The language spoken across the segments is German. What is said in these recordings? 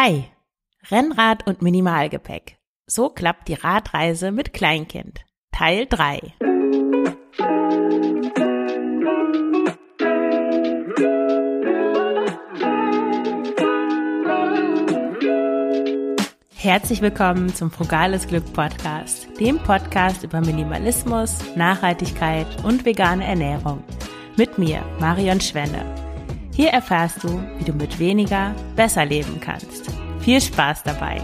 Hi, Rennrad und Minimalgepäck. So klappt die Radreise mit Kleinkind. Teil 3. Herzlich willkommen zum Frugales Glück Podcast, dem Podcast über Minimalismus, Nachhaltigkeit und vegane Ernährung. Mit mir, Marion Schwenne. Hier erfährst du, wie du mit weniger besser leben kannst. Viel Spaß dabei!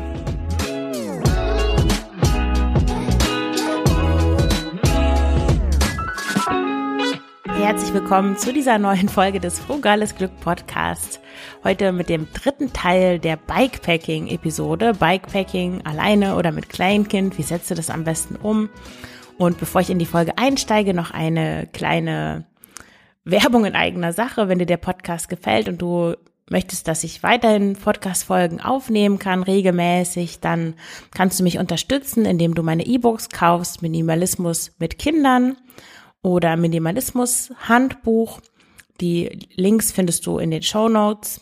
Herzlich willkommen zu dieser neuen Folge des Frugales Glück Podcast. Heute mit dem dritten Teil der Bikepacking-Episode. Bikepacking alleine oder mit Kleinkind. Wie setzt du das am besten um? Und bevor ich in die Folge einsteige, noch eine kleine Werbung in eigener Sache. Wenn dir der Podcast gefällt und du möchtest, dass ich weiterhin Podcast-Folgen aufnehmen kann, regelmäßig, dann kannst du mich unterstützen, indem du meine E-Books kaufst, Minimalismus mit Kindern oder Minimalismus Handbuch. Die Links findest du in den Show Notes.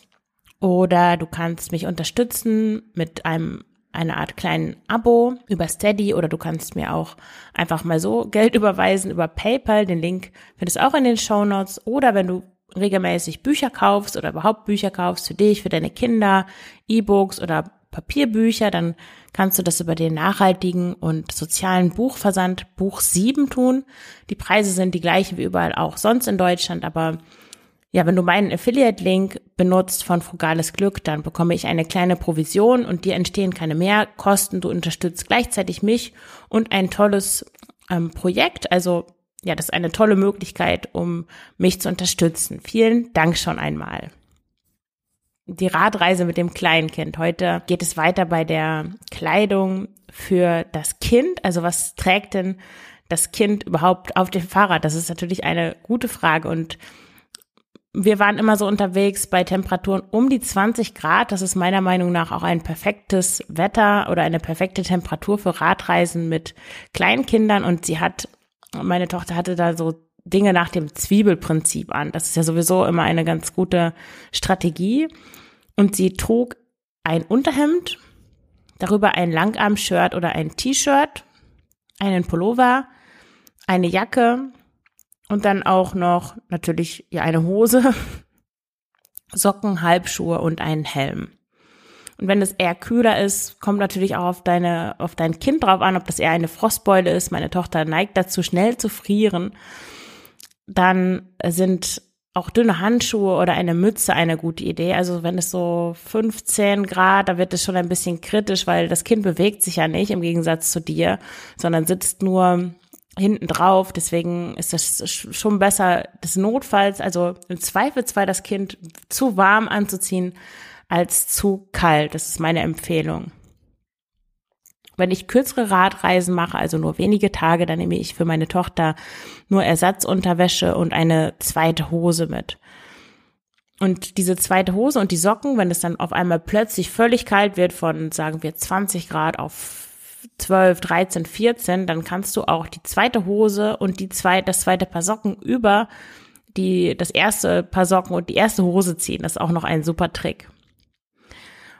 Oder du kannst mich unterstützen mit einem eine Art kleinen Abo über Steady oder du kannst mir auch einfach mal so Geld überweisen über PayPal. Den Link findest du auch in den Show Notes. Oder wenn du regelmäßig Bücher kaufst oder überhaupt Bücher kaufst für dich, für deine Kinder, E-Books oder Papierbücher, dann kannst du das über den nachhaltigen und sozialen Buchversand Buch 7 tun. Die Preise sind die gleichen wie überall auch sonst in Deutschland, aber ja, wenn du meinen Affiliate-Link benutzt von Frugales Glück, dann bekomme ich eine kleine Provision und dir entstehen keine Mehrkosten. Du unterstützt gleichzeitig mich und ein tolles ähm, Projekt. Also ja, das ist eine tolle Möglichkeit, um mich zu unterstützen. Vielen Dank schon einmal. Die Radreise mit dem Kleinkind. Heute geht es weiter bei der Kleidung für das Kind. Also was trägt denn das Kind überhaupt auf dem Fahrrad? Das ist natürlich eine gute Frage und wir waren immer so unterwegs bei Temperaturen um die 20 Grad. Das ist meiner Meinung nach auch ein perfektes Wetter oder eine perfekte Temperatur für Radreisen mit Kleinkindern. Und sie hat, meine Tochter hatte da so Dinge nach dem Zwiebelprinzip an. Das ist ja sowieso immer eine ganz gute Strategie. Und sie trug ein Unterhemd, darüber ein Langarm-Shirt oder ein T-Shirt, einen Pullover, eine Jacke, und dann auch noch natürlich ja eine Hose, Socken, Halbschuhe und einen Helm. Und wenn es eher kühler ist, kommt natürlich auch auf deine, auf dein Kind drauf an, ob das eher eine Frostbeule ist. Meine Tochter neigt dazu, schnell zu frieren. Dann sind auch dünne Handschuhe oder eine Mütze eine gute Idee. Also wenn es so 15 Grad, da wird es schon ein bisschen kritisch, weil das Kind bewegt sich ja nicht im Gegensatz zu dir, sondern sitzt nur hinten drauf. Deswegen ist das schon besser des Notfalls, also im Zweifelsfall das Kind zu warm anzuziehen als zu kalt. Das ist meine Empfehlung. Wenn ich kürzere Radreisen mache, also nur wenige Tage, dann nehme ich für meine Tochter nur Ersatzunterwäsche und eine zweite Hose mit. Und diese zweite Hose und die Socken, wenn es dann auf einmal plötzlich völlig kalt wird von, sagen wir, 20 Grad auf 12, 13, 14, dann kannst du auch die zweite Hose und die zweite, das zweite Paar Socken über die, das erste Paar Socken und die erste Hose ziehen. Das ist auch noch ein super Trick.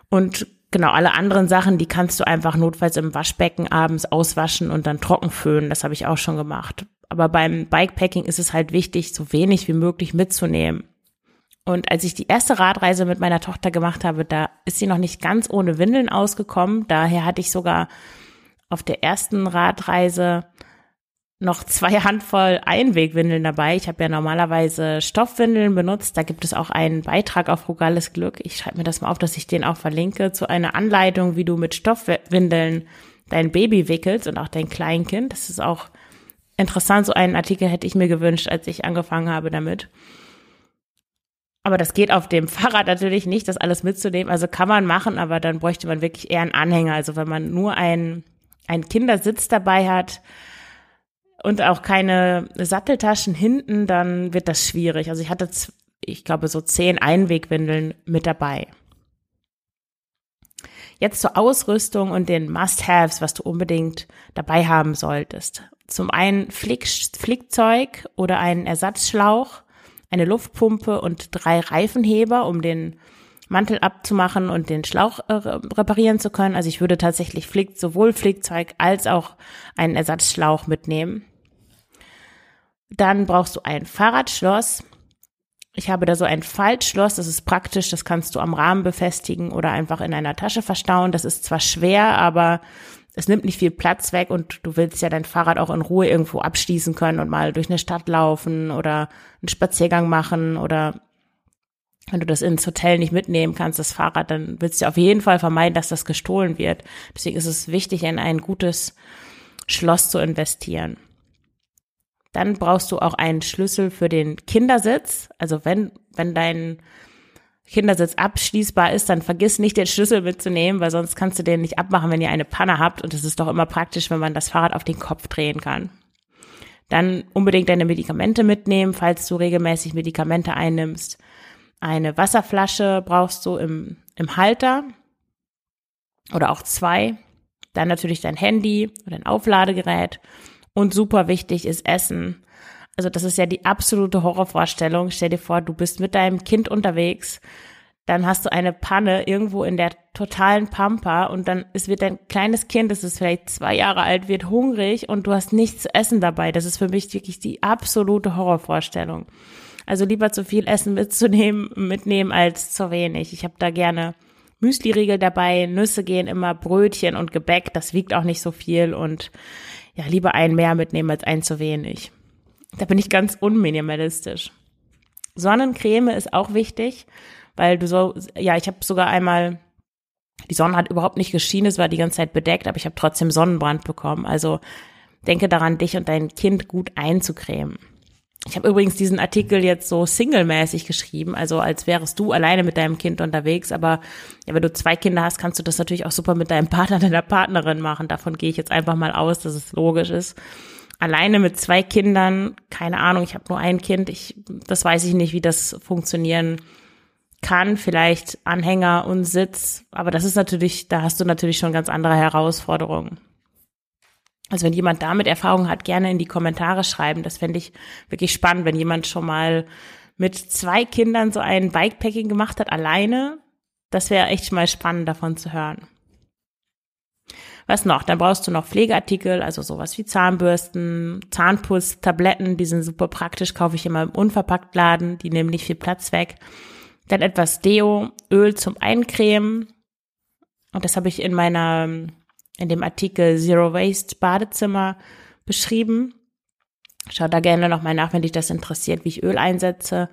Und genau, alle anderen Sachen, die kannst du einfach notfalls im Waschbecken abends auswaschen und dann trocken föhnen. Das habe ich auch schon gemacht. Aber beim Bikepacking ist es halt wichtig, so wenig wie möglich mitzunehmen. Und als ich die erste Radreise mit meiner Tochter gemacht habe, da ist sie noch nicht ganz ohne Windeln ausgekommen. Daher hatte ich sogar auf der ersten Radreise noch zwei Handvoll Einwegwindeln dabei. Ich habe ja normalerweise Stoffwindeln benutzt. Da gibt es auch einen Beitrag auf Rogales Glück. Ich schreibe mir das mal auf, dass ich den auch verlinke, zu einer Anleitung, wie du mit Stoffwindeln dein Baby wickelst und auch dein Kleinkind. Das ist auch interessant. So einen Artikel hätte ich mir gewünscht, als ich angefangen habe damit. Aber das geht auf dem Fahrrad natürlich nicht, das alles mitzunehmen. Also kann man machen, aber dann bräuchte man wirklich eher einen Anhänger. Also wenn man nur einen ein Kindersitz dabei hat und auch keine Satteltaschen hinten, dann wird das schwierig. Also ich hatte, ich glaube, so zehn Einwegwindeln mit dabei. Jetzt zur Ausrüstung und den Must-Haves, was du unbedingt dabei haben solltest. Zum einen Flick, Flickzeug oder einen Ersatzschlauch, eine Luftpumpe und drei Reifenheber, um den Mantel abzumachen und den Schlauch äh, reparieren zu können. Also ich würde tatsächlich Flick, sowohl Flickzeug als auch einen Ersatzschlauch mitnehmen. Dann brauchst du ein Fahrradschloss. Ich habe da so ein Faltschloss, das ist praktisch, das kannst du am Rahmen befestigen oder einfach in einer Tasche verstauen. Das ist zwar schwer, aber es nimmt nicht viel Platz weg und du willst ja dein Fahrrad auch in Ruhe irgendwo abschließen können und mal durch eine Stadt laufen oder einen Spaziergang machen oder wenn du das ins Hotel nicht mitnehmen kannst, das Fahrrad, dann willst du auf jeden Fall vermeiden, dass das gestohlen wird. Deswegen ist es wichtig, in ein gutes Schloss zu investieren. Dann brauchst du auch einen Schlüssel für den Kindersitz. Also wenn, wenn dein Kindersitz abschließbar ist, dann vergiss nicht den Schlüssel mitzunehmen, weil sonst kannst du den nicht abmachen, wenn ihr eine Panne habt. Und es ist doch immer praktisch, wenn man das Fahrrad auf den Kopf drehen kann. Dann unbedingt deine Medikamente mitnehmen, falls du regelmäßig Medikamente einnimmst. Eine Wasserflasche brauchst du im, im Halter oder auch zwei. Dann natürlich dein Handy oder ein Aufladegerät. Und super wichtig ist Essen. Also das ist ja die absolute Horrorvorstellung. Stell dir vor, du bist mit deinem Kind unterwegs, dann hast du eine Panne irgendwo in der totalen Pampa und dann es wird dein kleines Kind, das ist vielleicht zwei Jahre alt, wird hungrig und du hast nichts zu essen dabei. Das ist für mich wirklich die absolute Horrorvorstellung. Also lieber zu viel Essen mitzunehmen, mitnehmen als zu wenig. Ich habe da gerne Müsli-Riegel dabei, Nüsse gehen immer, Brötchen und Gebäck, das wiegt auch nicht so viel und ja, lieber ein mehr mitnehmen als ein zu wenig. Da bin ich ganz unminimalistisch. Sonnencreme ist auch wichtig, weil du so, ja, ich habe sogar einmal, die Sonne hat überhaupt nicht geschienen, es war die ganze Zeit bedeckt, aber ich habe trotzdem Sonnenbrand bekommen. Also denke daran, dich und dein Kind gut einzucremen. Ich habe übrigens diesen Artikel jetzt so singlemäßig geschrieben, also als wärst du alleine mit deinem Kind unterwegs. Aber ja, wenn du zwei Kinder hast, kannst du das natürlich auch super mit deinem Partner, deiner Partnerin machen. Davon gehe ich jetzt einfach mal aus, dass es logisch ist. Alleine mit zwei Kindern, keine Ahnung, ich habe nur ein Kind, ich, das weiß ich nicht, wie das funktionieren kann. Vielleicht Anhänger und Sitz, aber das ist natürlich, da hast du natürlich schon ganz andere Herausforderungen. Also wenn jemand damit Erfahrung hat, gerne in die Kommentare schreiben. Das fände ich wirklich spannend, wenn jemand schon mal mit zwei Kindern so ein Bikepacking gemacht hat, alleine. Das wäre echt mal spannend davon zu hören. Was noch? Dann brauchst du noch Pflegeartikel, also sowas wie Zahnbürsten, Zahnputz, Tabletten, die sind super praktisch, kaufe ich immer im Unverpacktladen, die nehmen nicht viel Platz weg. Dann etwas Deo, Öl zum Eincremen. Und das habe ich in meiner in dem Artikel Zero Waste Badezimmer beschrieben. Schau da gerne nochmal nach, wenn dich das interessiert, wie ich Öl einsetze.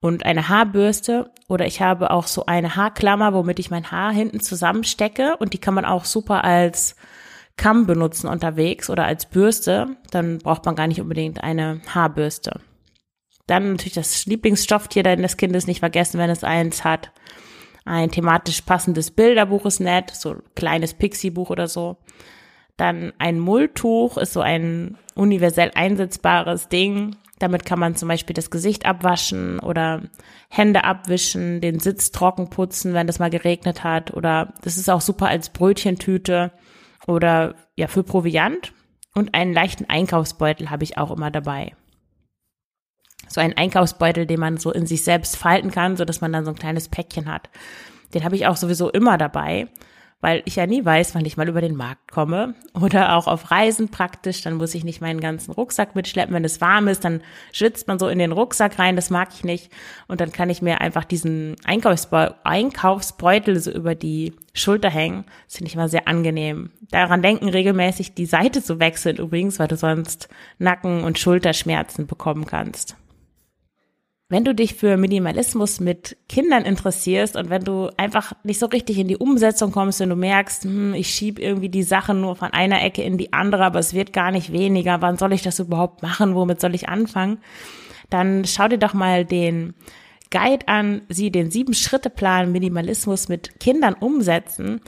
Und eine Haarbürste oder ich habe auch so eine Haarklammer, womit ich mein Haar hinten zusammenstecke und die kann man auch super als Kamm benutzen unterwegs oder als Bürste. Dann braucht man gar nicht unbedingt eine Haarbürste. Dann natürlich das Lieblingsstofftier deines Kindes nicht vergessen, wenn es eins hat. Ein thematisch passendes Bilderbuch ist nett, so ein kleines Pixie-Buch oder so. Dann ein Mulltuch ist so ein universell einsetzbares Ding. Damit kann man zum Beispiel das Gesicht abwaschen oder Hände abwischen, den Sitz trocken putzen, wenn es mal geregnet hat. Oder das ist auch super als Brötchentüte oder ja für Proviant. Und einen leichten Einkaufsbeutel habe ich auch immer dabei so einen Einkaufsbeutel, den man so in sich selbst falten kann, so dass man dann so ein kleines Päckchen hat. Den habe ich auch sowieso immer dabei, weil ich ja nie weiß, wann ich mal über den Markt komme oder auch auf Reisen praktisch, dann muss ich nicht meinen ganzen Rucksack mitschleppen, wenn es warm ist, dann schwitzt man so in den Rucksack rein, das mag ich nicht und dann kann ich mir einfach diesen Einkaufsbeu Einkaufsbeutel so über die Schulter hängen, das finde ich immer sehr angenehm. Daran denken regelmäßig die Seite zu wechseln übrigens, weil du sonst Nacken- und Schulterschmerzen bekommen kannst. Wenn du dich für Minimalismus mit Kindern interessierst und wenn du einfach nicht so richtig in die Umsetzung kommst, wenn du merkst, hm, ich schieb irgendwie die Sachen nur von einer Ecke in die andere, aber es wird gar nicht weniger, wann soll ich das überhaupt machen, womit soll ich anfangen, dann schau dir doch mal den Guide an, sie den Sieben-Schritte-Plan Minimalismus mit Kindern umsetzen.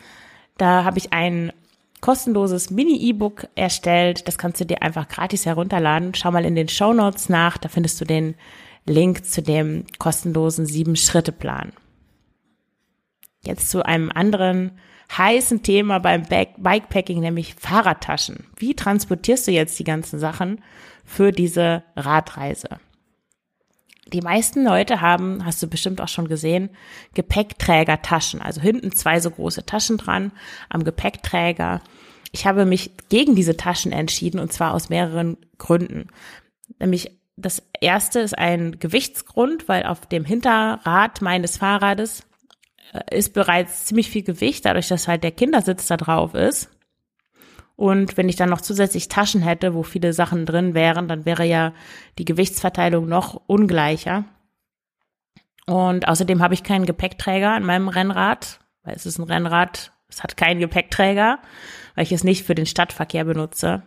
Da habe ich ein kostenloses Mini-E-Book erstellt. Das kannst du dir einfach gratis herunterladen. Schau mal in den Show Notes nach, da findest du den Link zu dem kostenlosen Sieben-Schritte-Plan. Jetzt zu einem anderen heißen Thema beim Bikepacking, nämlich Fahrradtaschen. Wie transportierst du jetzt die ganzen Sachen für diese Radreise? Die meisten Leute haben, hast du bestimmt auch schon gesehen, Gepäckträgertaschen, also hinten zwei so große Taschen dran am Gepäckträger. Ich habe mich gegen diese Taschen entschieden und zwar aus mehreren Gründen. Nämlich das erste ist ein Gewichtsgrund, weil auf dem Hinterrad meines Fahrrades äh, ist bereits ziemlich viel Gewicht, dadurch, dass halt der Kindersitz da drauf ist. Und wenn ich dann noch zusätzlich Taschen hätte, wo viele Sachen drin wären, dann wäre ja die Gewichtsverteilung noch ungleicher. Und außerdem habe ich keinen Gepäckträger an meinem Rennrad, weil es ist ein Rennrad, es hat keinen Gepäckträger, weil ich es nicht für den Stadtverkehr benutze.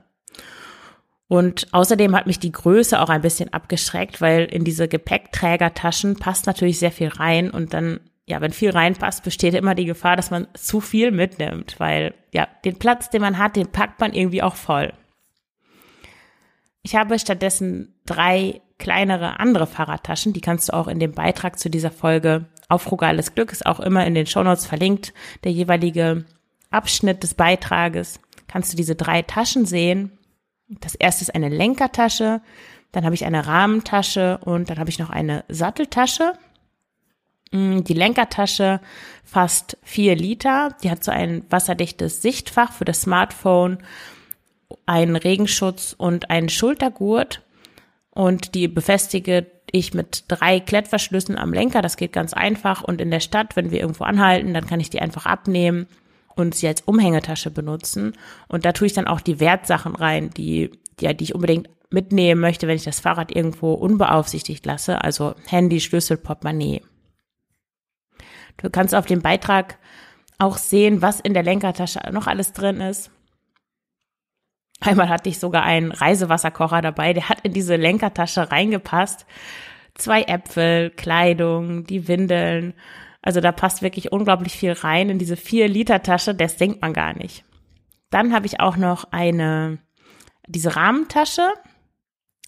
Und außerdem hat mich die Größe auch ein bisschen abgeschreckt, weil in diese Gepäckträgertaschen passt natürlich sehr viel rein und dann ja, wenn viel reinpasst, besteht immer die Gefahr, dass man zu viel mitnimmt, weil ja, den Platz, den man hat, den packt man irgendwie auch voll. Ich habe stattdessen drei kleinere andere Fahrradtaschen, die kannst du auch in dem Beitrag zu dieser Folge auf Frugales Glück, ist auch immer in den Shownotes verlinkt, der jeweilige Abschnitt des Beitrages, kannst du diese drei Taschen sehen. Das erste ist eine Lenkertasche, dann habe ich eine Rahmentasche und dann habe ich noch eine Satteltasche. Mm, die Lenkertasche fasst vier Liter. Die hat so ein wasserdichtes Sichtfach für das Smartphone, einen Regenschutz und einen Schultergurt. Und die befestige ich mit drei Klettverschlüssen am Lenker. Das geht ganz einfach. Und in der Stadt, wenn wir irgendwo anhalten, dann kann ich die einfach abnehmen und sie als Umhängetasche benutzen. Und da tue ich dann auch die Wertsachen rein, die, die, die ich unbedingt mitnehmen möchte, wenn ich das Fahrrad irgendwo unbeaufsichtigt lasse. Also Handy, Schlüssel, Portemonnaie. Du kannst auf dem Beitrag auch sehen, was in der Lenkertasche noch alles drin ist. Einmal hatte ich sogar einen Reisewasserkocher dabei, der hat in diese Lenkertasche reingepasst. Zwei Äpfel, Kleidung, die Windeln. Also da passt wirklich unglaublich viel rein in diese vier Liter Tasche, das denkt man gar nicht. Dann habe ich auch noch eine, diese Rahmentasche.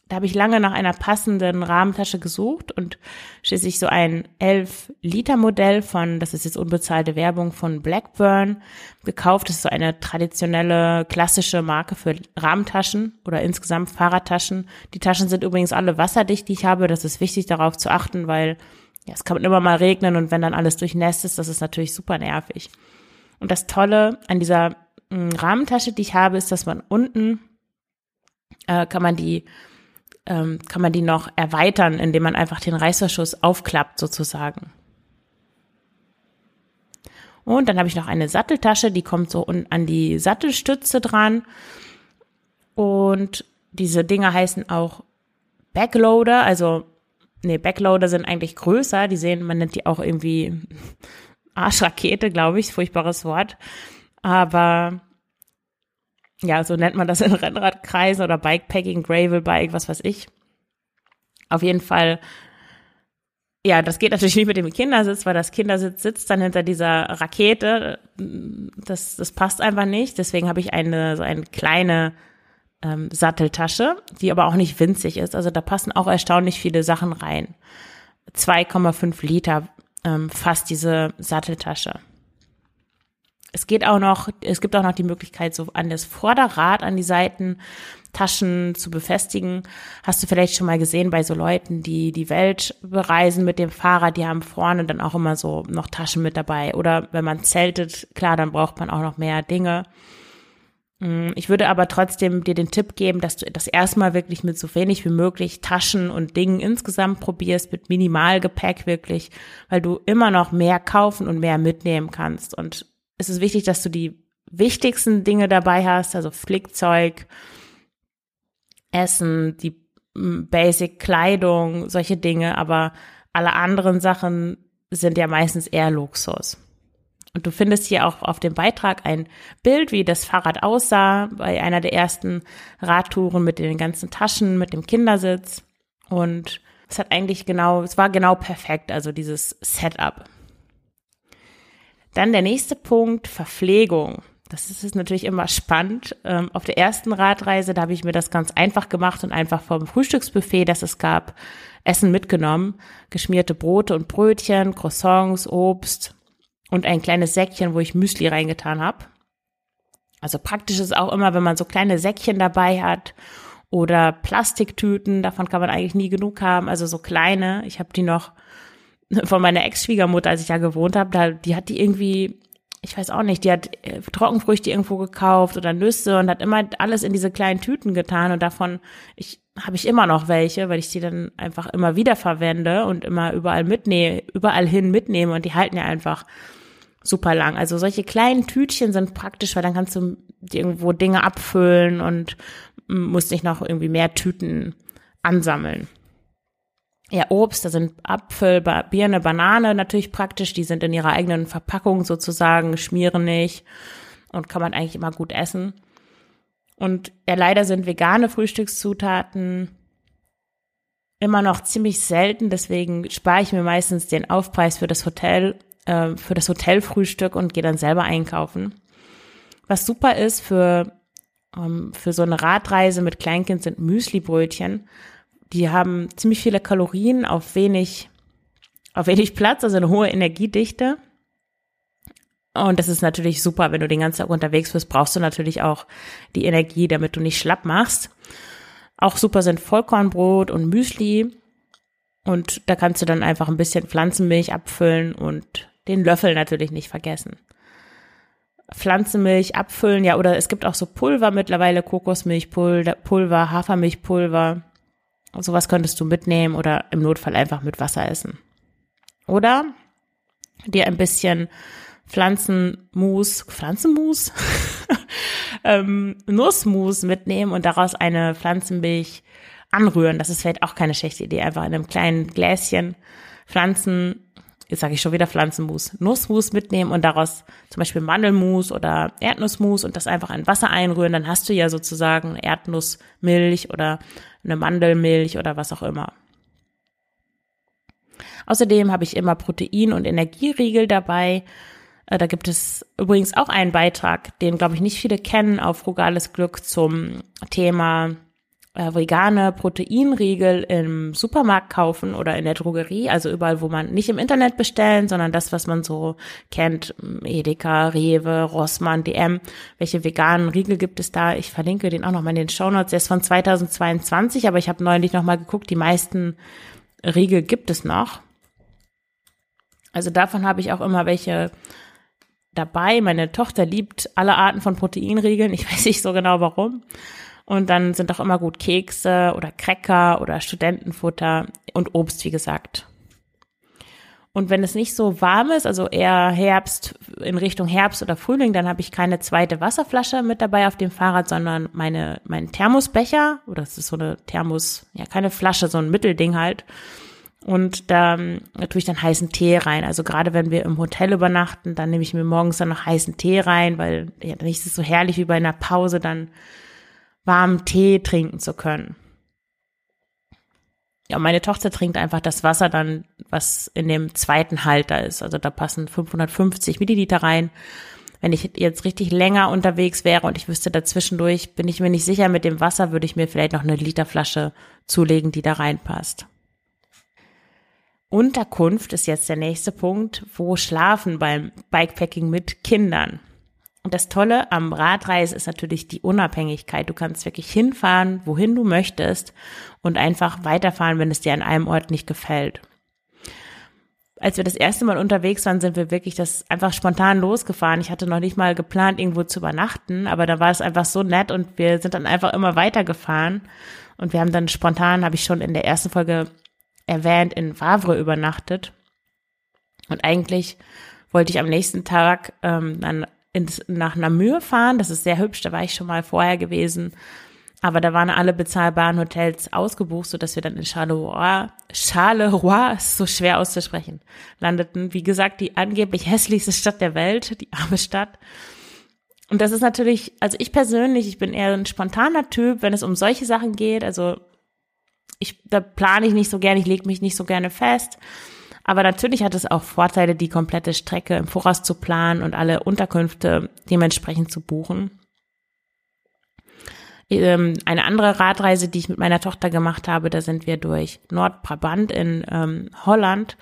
Da habe ich lange nach einer passenden Rahmentasche gesucht und schließlich so ein 11-Liter-Modell von, das ist jetzt unbezahlte Werbung von Blackburn, gekauft. Das ist so eine traditionelle, klassische Marke für Rahmentaschen oder insgesamt Fahrradtaschen. Die Taschen sind übrigens alle wasserdicht, die ich habe. Das ist wichtig darauf zu achten, weil ja, es kann immer mal regnen und wenn dann alles durchnässt ist, das ist natürlich super nervig. Und das Tolle an dieser hm, Rahmentasche, die ich habe, ist, dass man unten äh, kann man die ähm, kann man die noch erweitern, indem man einfach den Reißverschluss aufklappt sozusagen. Und dann habe ich noch eine Satteltasche, die kommt so an die Sattelstütze dran. Und diese Dinger heißen auch Backloader, also nee, Backloader sind eigentlich größer, die sehen, man nennt die auch irgendwie Arschrakete, glaube ich, furchtbares Wort. Aber ja, so nennt man das in Rennradkreisen oder Bikepacking, Gravelbike, was weiß ich. Auf jeden Fall, ja, das geht natürlich nicht mit dem Kindersitz, weil das Kindersitz sitzt dann hinter dieser Rakete. Das, das passt einfach nicht. Deswegen habe ich eine, so eine kleine ähm, Satteltasche, die aber auch nicht winzig ist. Also da passen auch erstaunlich viele Sachen rein. 2,5 Liter ähm, fast diese Satteltasche. Es geht auch noch, es gibt auch noch die Möglichkeit, so an das Vorderrad, an die Seitentaschen zu befestigen. Hast du vielleicht schon mal gesehen bei so Leuten, die die Welt bereisen mit dem Fahrrad, die haben vorne dann auch immer so noch Taschen mit dabei. Oder wenn man zeltet, klar, dann braucht man auch noch mehr Dinge. Mm, ich würde aber trotzdem dir den Tipp geben, dass du das erstmal wirklich mit so wenig wie möglich Taschen und Dingen insgesamt probierst, mit Minimalgepäck wirklich, weil du immer noch mehr kaufen und mehr mitnehmen kannst. Und es ist wichtig, dass du die wichtigsten Dinge dabei hast, also Flickzeug, Essen, die Basic Kleidung, solche Dinge, aber alle anderen Sachen sind ja meistens eher Luxus. Und du findest hier auch auf dem Beitrag ein Bild, wie das Fahrrad aussah bei einer der ersten Radtouren mit den ganzen Taschen, mit dem Kindersitz. Und es hat eigentlich genau, es war genau perfekt, also dieses Setup. Dann der nächste Punkt, Verpflegung. Das ist natürlich immer spannend. Ähm, auf der ersten Radreise, da habe ich mir das ganz einfach gemacht und einfach vom Frühstücksbuffet, das es gab, Essen mitgenommen. Geschmierte Brote und Brötchen, Croissants, Obst und ein kleines Säckchen, wo ich Müsli reingetan habe. Also praktisch ist auch immer, wenn man so kleine Säckchen dabei hat oder Plastiktüten, davon kann man eigentlich nie genug haben, also so kleine. Ich habe die noch von meiner Ex-Schwiegermutter, als ich da gewohnt habe, da, die hat die irgendwie, ich weiß auch nicht, die hat äh, Trockenfrüchte irgendwo gekauft oder Nüsse und hat immer alles in diese kleinen Tüten getan und davon ich habe ich immer noch welche, weil ich die dann einfach immer wieder verwende und immer überall mitnehme, überall hin mitnehme und die halten ja einfach super lang. Also solche kleinen Tütchen sind praktisch, weil dann kannst du irgendwo Dinge abfüllen und musst nicht noch irgendwie mehr Tüten ansammeln. Ja, Obst, da sind Apfel, Birne, Banane natürlich praktisch. Die sind in ihrer eigenen Verpackung sozusagen, schmieren nicht und kann man eigentlich immer gut essen. Und ja, leider sind vegane Frühstückszutaten immer noch ziemlich selten. Deswegen spare ich mir meistens den Aufpreis für das Hotel, äh, für das Hotelfrühstück und gehe dann selber einkaufen. Was super ist für ähm, für so eine Radreise mit Kleinkind sind Müslibrötchen. Die haben ziemlich viele Kalorien auf wenig, auf wenig Platz, also eine hohe Energiedichte. Und das ist natürlich super, wenn du den ganzen Tag unterwegs bist, brauchst du natürlich auch die Energie, damit du nicht schlapp machst. Auch super sind Vollkornbrot und Müsli. Und da kannst du dann einfach ein bisschen Pflanzenmilch abfüllen und den Löffel natürlich nicht vergessen. Pflanzenmilch abfüllen, ja, oder es gibt auch so Pulver mittlerweile, Kokosmilchpulver, Pulver, Hafermilchpulver. Sowas könntest du mitnehmen oder im Notfall einfach mit Wasser essen. Oder dir ein bisschen Pflanzenmus, Pflanzenmus, ähm, Nussmus mitnehmen und daraus eine Pflanzenmilch anrühren. Das ist vielleicht auch keine schlechte Idee. Einfach in einem kleinen Gläschen Pflanzen jetzt sage ich schon wieder Pflanzenmus, Nussmus mitnehmen und daraus zum Beispiel Mandelmus oder Erdnussmus und das einfach in Wasser einrühren, dann hast du ja sozusagen Erdnussmilch oder eine Mandelmilch oder was auch immer. Außerdem habe ich immer Protein- und Energieriegel dabei. Äh, da gibt es übrigens auch einen Beitrag, den, glaube ich, nicht viele kennen, auf Frugales Glück zum Thema äh, vegane Proteinriegel im Supermarkt kaufen oder in der Drogerie, also überall, wo man nicht im Internet bestellen, sondern das, was man so kennt, Edeka, Rewe, Rossmann, DM. Welche veganen Riegel gibt es da? Ich verlinke den auch noch mal in den Show Notes. Der ist von 2022, aber ich habe neulich noch mal geguckt, die meisten Riegel gibt es noch. Also davon habe ich auch immer welche dabei. Meine Tochter liebt alle Arten von Proteinriegeln. Ich weiß nicht so genau warum. Und dann sind auch immer gut Kekse oder Cracker oder Studentenfutter und Obst, wie gesagt. Und wenn es nicht so warm ist, also eher Herbst, in Richtung Herbst oder Frühling, dann habe ich keine zweite Wasserflasche mit dabei auf dem Fahrrad, sondern meine, meinen Thermosbecher, oder es ist so eine Thermos, ja, keine Flasche, so ein Mittelding halt. Und da, da tue ich dann heißen Tee rein. Also gerade wenn wir im Hotel übernachten, dann nehme ich mir morgens dann noch heißen Tee rein, weil ja, dann ist es so herrlich wie bei einer Pause, dann warmen Tee trinken zu können. Ja, meine Tochter trinkt einfach das Wasser dann, was in dem zweiten Halter ist. Also da passen 550 Milliliter rein. Wenn ich jetzt richtig länger unterwegs wäre und ich wüsste dazwischendurch, bin ich mir nicht sicher mit dem Wasser, würde ich mir vielleicht noch eine Literflasche zulegen, die da reinpasst. Unterkunft ist jetzt der nächste Punkt. Wo schlafen beim Bikepacking mit Kindern? Und das Tolle am Radreise ist natürlich die Unabhängigkeit. Du kannst wirklich hinfahren, wohin du möchtest und einfach weiterfahren, wenn es dir an einem Ort nicht gefällt. Als wir das erste Mal unterwegs waren, sind wir wirklich das einfach spontan losgefahren. Ich hatte noch nicht mal geplant, irgendwo zu übernachten, aber da war es einfach so nett und wir sind dann einfach immer weitergefahren. Und wir haben dann spontan, habe ich schon in der ersten Folge erwähnt, in Wavre übernachtet. Und eigentlich wollte ich am nächsten Tag ähm, dann ins, nach Namur fahren. Das ist sehr hübsch, da war ich schon mal vorher gewesen. Aber da waren alle bezahlbaren Hotels ausgebucht, so dass wir dann in Charleroi, Charleroi, ist so schwer auszusprechen, landeten. Wie gesagt, die angeblich hässlichste Stadt der Welt, die arme Stadt. Und das ist natürlich, also ich persönlich, ich bin eher ein spontaner Typ, wenn es um solche Sachen geht. Also ich, da plane ich nicht so gerne, ich lege mich nicht so gerne fest. Aber natürlich hat es auch Vorteile, die komplette Strecke im Voraus zu planen und alle Unterkünfte dementsprechend zu buchen. Ähm, eine andere Radreise, die ich mit meiner Tochter gemacht habe, da sind wir durch Nordbrabant in ähm, Holland.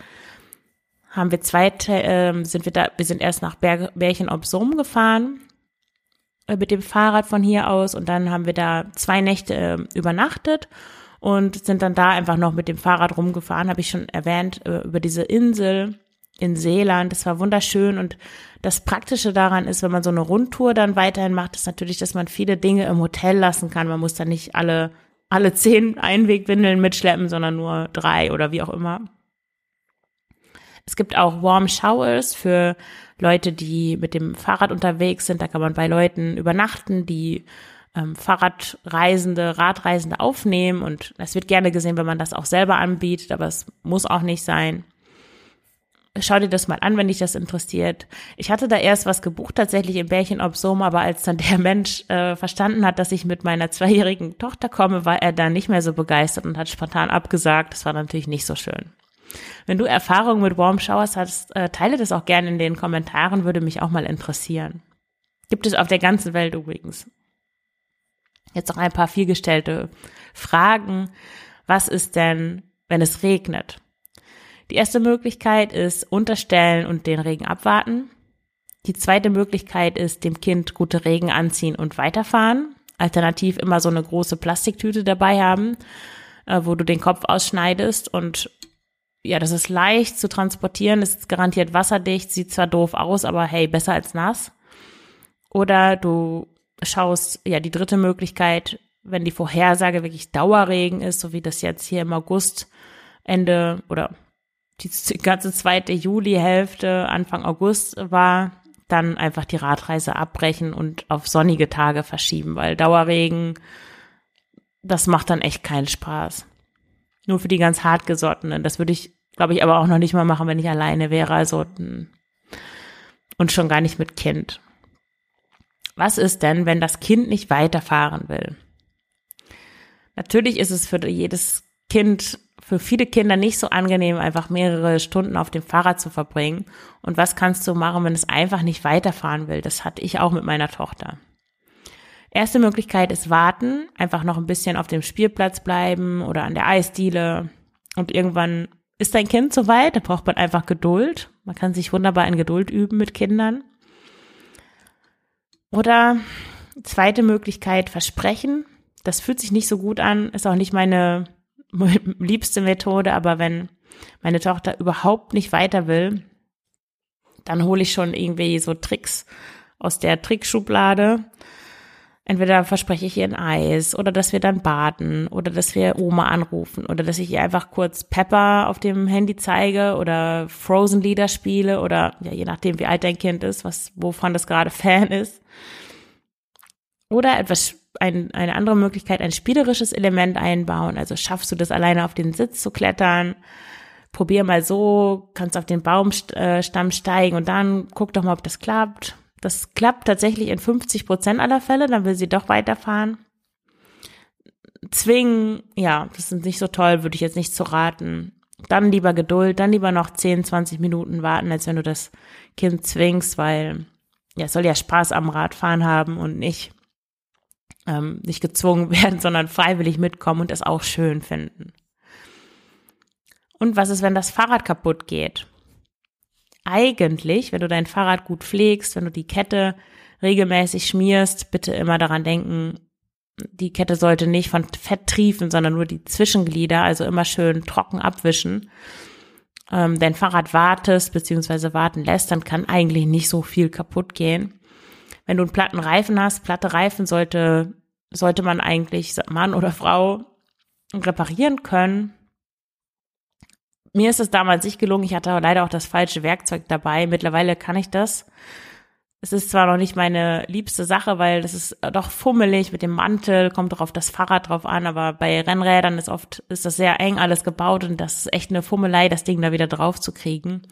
Haben wir zwei, äh, sind wir da, wir sind erst nach Berg, Bergen op Zoom gefahren. äh, mit dem Fahrrad von hier aus und dann haben wir da zwei Nächte äh, übernachtet und sind dann da einfach noch mit dem Fahrrad rumgefahren, habe ich schon erwähnt, äh, über diese Insel in Seeland. Das war wunderschön und das Praktische daran ist, wenn man so eine Rundtour dann weiterhin macht, ist natürlich, dass man viele Dinge im Hotel lassen kann. Man muss dann nicht alle, alle zehn Einwegwindeln mitschleppen, sondern nur drei oder wie auch immer. Es gibt auch Warm Showers für Leute, die mit dem Fahrrad unterwegs sind. Da kann man bei Leuten übernachten, die ähm, Fahrradreisende, Radreisende aufnehmen. Und es wird gerne gesehen, wenn man das auch selber anbietet, aber es muss auch nicht sein. Schau dir das mal an, wenn dich das interessiert. Ich hatte da erst was gebucht, tatsächlich im Bärchen Obsom, aber als dann der Mensch äh, verstanden hat, dass ich mit meiner zweijährigen Tochter komme, war er dann nicht mehr so begeistert und hat spontan abgesagt. Das war natürlich nicht so schön. Wenn du Erfahrungen mit Warm Showers hast, äh, teile das auch gerne in den Kommentaren, würde mich auch mal interessieren. Gibt es auf der ganzen Welt übrigens. Jetzt noch ein paar vielgestellte Fragen. Was ist denn, wenn es regnet? Die erste Möglichkeit ist unterstellen und den Regen abwarten. Die zweite Möglichkeit ist dem Kind gute Regen anziehen und weiterfahren. Alternativ immer so eine große Plastiktüte dabei haben, äh, wo du den Kopf ausschneidest und ja, das ist leicht zu transportieren, ist garantiert wasserdicht, sieht zwar doof aus, aber hey, besser als nass. Oder du schaust, ja, die dritte Möglichkeit, wenn die Vorhersage wirklich Dauerregen ist, so wie das jetzt hier im August, Ende oder die ganze zweite Julihälfte, Anfang August war, dann einfach die Radreise abbrechen und auf sonnige Tage verschieben, weil Dauerregen, das macht dann echt keinen Spaß. Nur für die ganz hartgesottenen. Das würde ich, glaube ich, aber auch noch nicht mal machen, wenn ich alleine wäre. Also hm. und schon gar nicht mit Kind. Was ist denn, wenn das Kind nicht weiterfahren will? Natürlich ist es für jedes Kind, für viele Kinder nicht so angenehm, einfach mehrere Stunden auf dem Fahrrad zu verbringen. Und was kannst du machen, wenn es einfach nicht weiterfahren will? Das hatte ich auch mit meiner Tochter. Erste Möglichkeit ist warten, einfach noch ein bisschen auf dem Spielplatz bleiben oder an der Eisdiele. Und irgendwann ist dein Kind soweit, da braucht man einfach Geduld. Man kann sich wunderbar in Geduld üben mit Kindern. Oder zweite Möglichkeit, versprechen. Das fühlt sich nicht so gut an, ist auch nicht meine liebste Methode, aber wenn meine Tochter überhaupt nicht weiter will, dann hole ich schon irgendwie so Tricks aus der Trickschublade Entweder verspreche ich ihr ein Eis oder dass wir dann baden oder dass wir Oma anrufen oder dass ich ihr einfach kurz Pepper auf dem Handy zeige oder Frozen Lieder spiele oder ja, je nachdem, wie alt dein Kind ist, was, wovon das gerade Fan ist. Oder etwas, ein, eine andere Möglichkeit, ein spielerisches Element einbauen. Also schaffst du das alleine auf den Sitz zu klettern? Probier mal so, kannst auf den Baumstamm steigen und dann guck doch mal, ob das klappt das klappt tatsächlich in 50 Prozent aller Fälle, dann will sie doch weiterfahren. Zwingen, ja, das ist nicht so toll, würde ich jetzt nicht zu raten. Dann lieber Geduld, dann lieber noch 10, 20 Minuten warten, als wenn du das Kind zwingst, weil ja, es soll ja Spaß am Radfahren haben und nicht, ähm, nicht gezwungen werden, sondern freiwillig mitkommen und es auch schön finden. Und was ist, wenn das Fahrrad kaputt geht? eigentlich, wenn du dein Fahrrad gut pflegst, wenn du die Kette regelmäßig schmierst, bitte immer daran denken, die Kette sollte nicht von Fett triefen, sondern nur die Zwischenglieder, also immer schön trocken abwischen. Ähm, dein Fahrrad wartest bzw. warten lässt, dann kann eigentlich nicht so viel kaputt gehen. Wenn du einen platten Reifen hast, platte Reifen sollte, sollte man eigentlich, Mann oder Frau, reparieren können. Mir ist es damals nicht gelungen. Ich hatte leider auch das falsche Werkzeug dabei. Mittlerweile kann ich das. Es ist zwar noch nicht meine liebste Sache, weil das ist doch fummelig mit dem Mantel, kommt doch auf das Fahrrad drauf an, aber bei Rennrädern ist oft, ist das sehr eng alles gebaut und das ist echt eine Fummelei, das Ding da wieder drauf zu kriegen.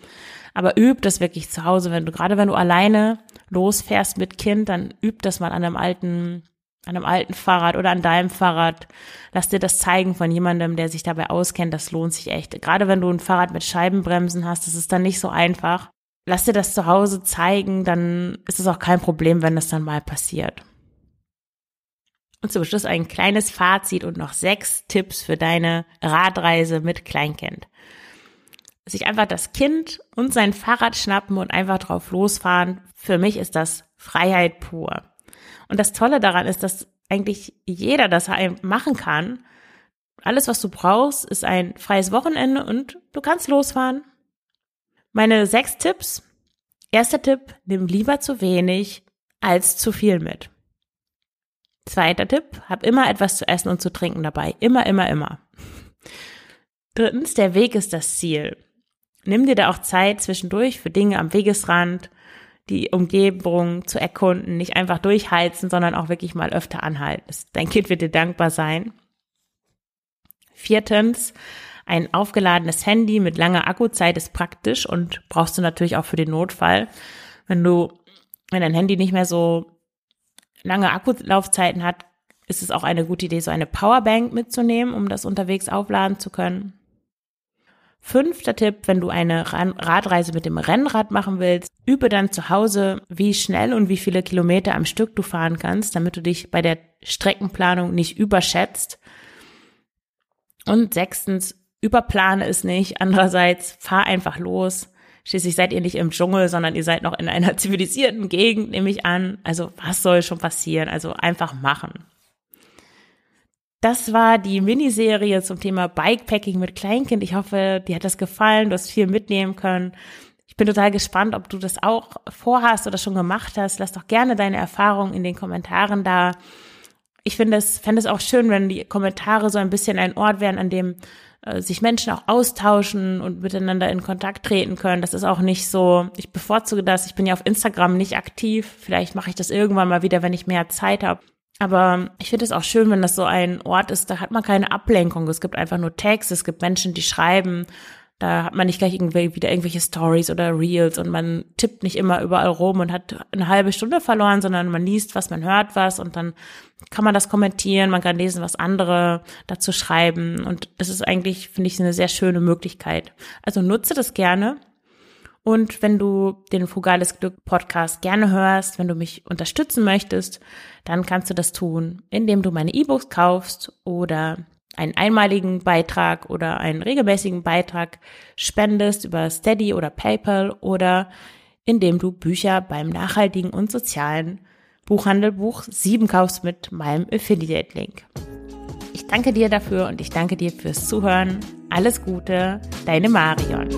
Aber üb das wirklich zu Hause, wenn du, gerade wenn du alleine losfährst mit Kind, dann üb das mal an einem alten an einem alten Fahrrad oder an deinem Fahrrad. Lass dir das zeigen von jemandem, der sich dabei auskennt. Das lohnt sich echt. Gerade wenn du ein Fahrrad mit Scheibenbremsen hast, das ist dann nicht so einfach. Lass dir das zu Hause zeigen, dann ist es auch kein Problem, wenn das dann mal passiert. Und zum Schluss ein kleines Fazit und noch sechs Tipps für deine Radreise mit Kleinkind. Sich einfach das Kind und sein Fahrrad schnappen und einfach drauf losfahren. Für mich ist das Freiheit pur. Und das Tolle daran ist, dass eigentlich jeder das machen kann. Alles, was du brauchst, ist ein freies Wochenende und du kannst losfahren. Meine sechs Tipps. Erster Tipp, nimm lieber zu wenig als zu viel mit. Zweiter Tipp, hab immer etwas zu essen und zu trinken dabei. Immer, immer, immer. Drittens, der Weg ist das Ziel. Nimm dir da auch Zeit zwischendurch für Dinge am Wegesrand, die Umgebung zu erkunden, nicht einfach durchheizen, sondern auch wirklich mal öfter anhalten. Dein Kind wird dir dankbar sein. Viertens, ein aufgeladenes Handy mit langer Akkuzeit ist praktisch und brauchst du natürlich auch für den Notfall. Wenn du, wenn dein Handy nicht mehr so lange Akkulaufzeiten hat, ist es auch eine gute Idee, so eine Powerbank mitzunehmen, um das unterwegs aufladen zu können. Fünfter Tipp, wenn du eine Radreise mit dem Rennrad machen willst, übe dann zu Hause, wie schnell und wie viele Kilometer am Stück du fahren kannst, damit du dich bei der Streckenplanung nicht überschätzt. Und sechstens, überplane es nicht. Andererseits, fahr einfach los. Schließlich seid ihr nicht im Dschungel, sondern ihr seid noch in einer zivilisierten Gegend, nehme ich an. Also was soll schon passieren? Also einfach machen. Das war die Miniserie zum Thema Bikepacking mit Kleinkind. Ich hoffe, dir hat das gefallen, du hast viel mitnehmen können. Ich bin total gespannt, ob du das auch vorhast oder schon gemacht hast. Lass doch gerne deine Erfahrungen in den Kommentaren da. Ich finde es, fände es auch schön, wenn die Kommentare so ein bisschen ein Ort wären, an dem äh, sich Menschen auch austauschen und miteinander in Kontakt treten können. Das ist auch nicht so, ich bevorzuge das. Ich bin ja auf Instagram nicht aktiv. Vielleicht mache ich das irgendwann mal wieder, wenn ich mehr Zeit habe. Aber ich finde es auch schön, wenn das so ein Ort ist, da hat man keine Ablenkung. Es gibt einfach nur Text, es gibt Menschen, die schreiben. Da hat man nicht gleich irgendwie wieder irgendwelche Stories oder Reels und man tippt nicht immer überall rum und hat eine halbe Stunde verloren, sondern man liest was, man hört was und dann kann man das kommentieren, man kann lesen, was andere dazu schreiben und das ist eigentlich, finde ich, eine sehr schöne Möglichkeit. Also nutze das gerne und wenn du den Frugales Glück Podcast gerne hörst, wenn du mich unterstützen möchtest, dann kannst du das tun, indem du meine E-Books kaufst oder einen einmaligen Beitrag oder einen regelmäßigen Beitrag spendest über Steady oder PayPal oder indem du Bücher beim nachhaltigen und sozialen Buchhandel Buch 7 kaufst mit meinem Affiliate-Link. Ich danke dir dafür und ich danke dir fürs Zuhören. Alles Gute, deine Marion.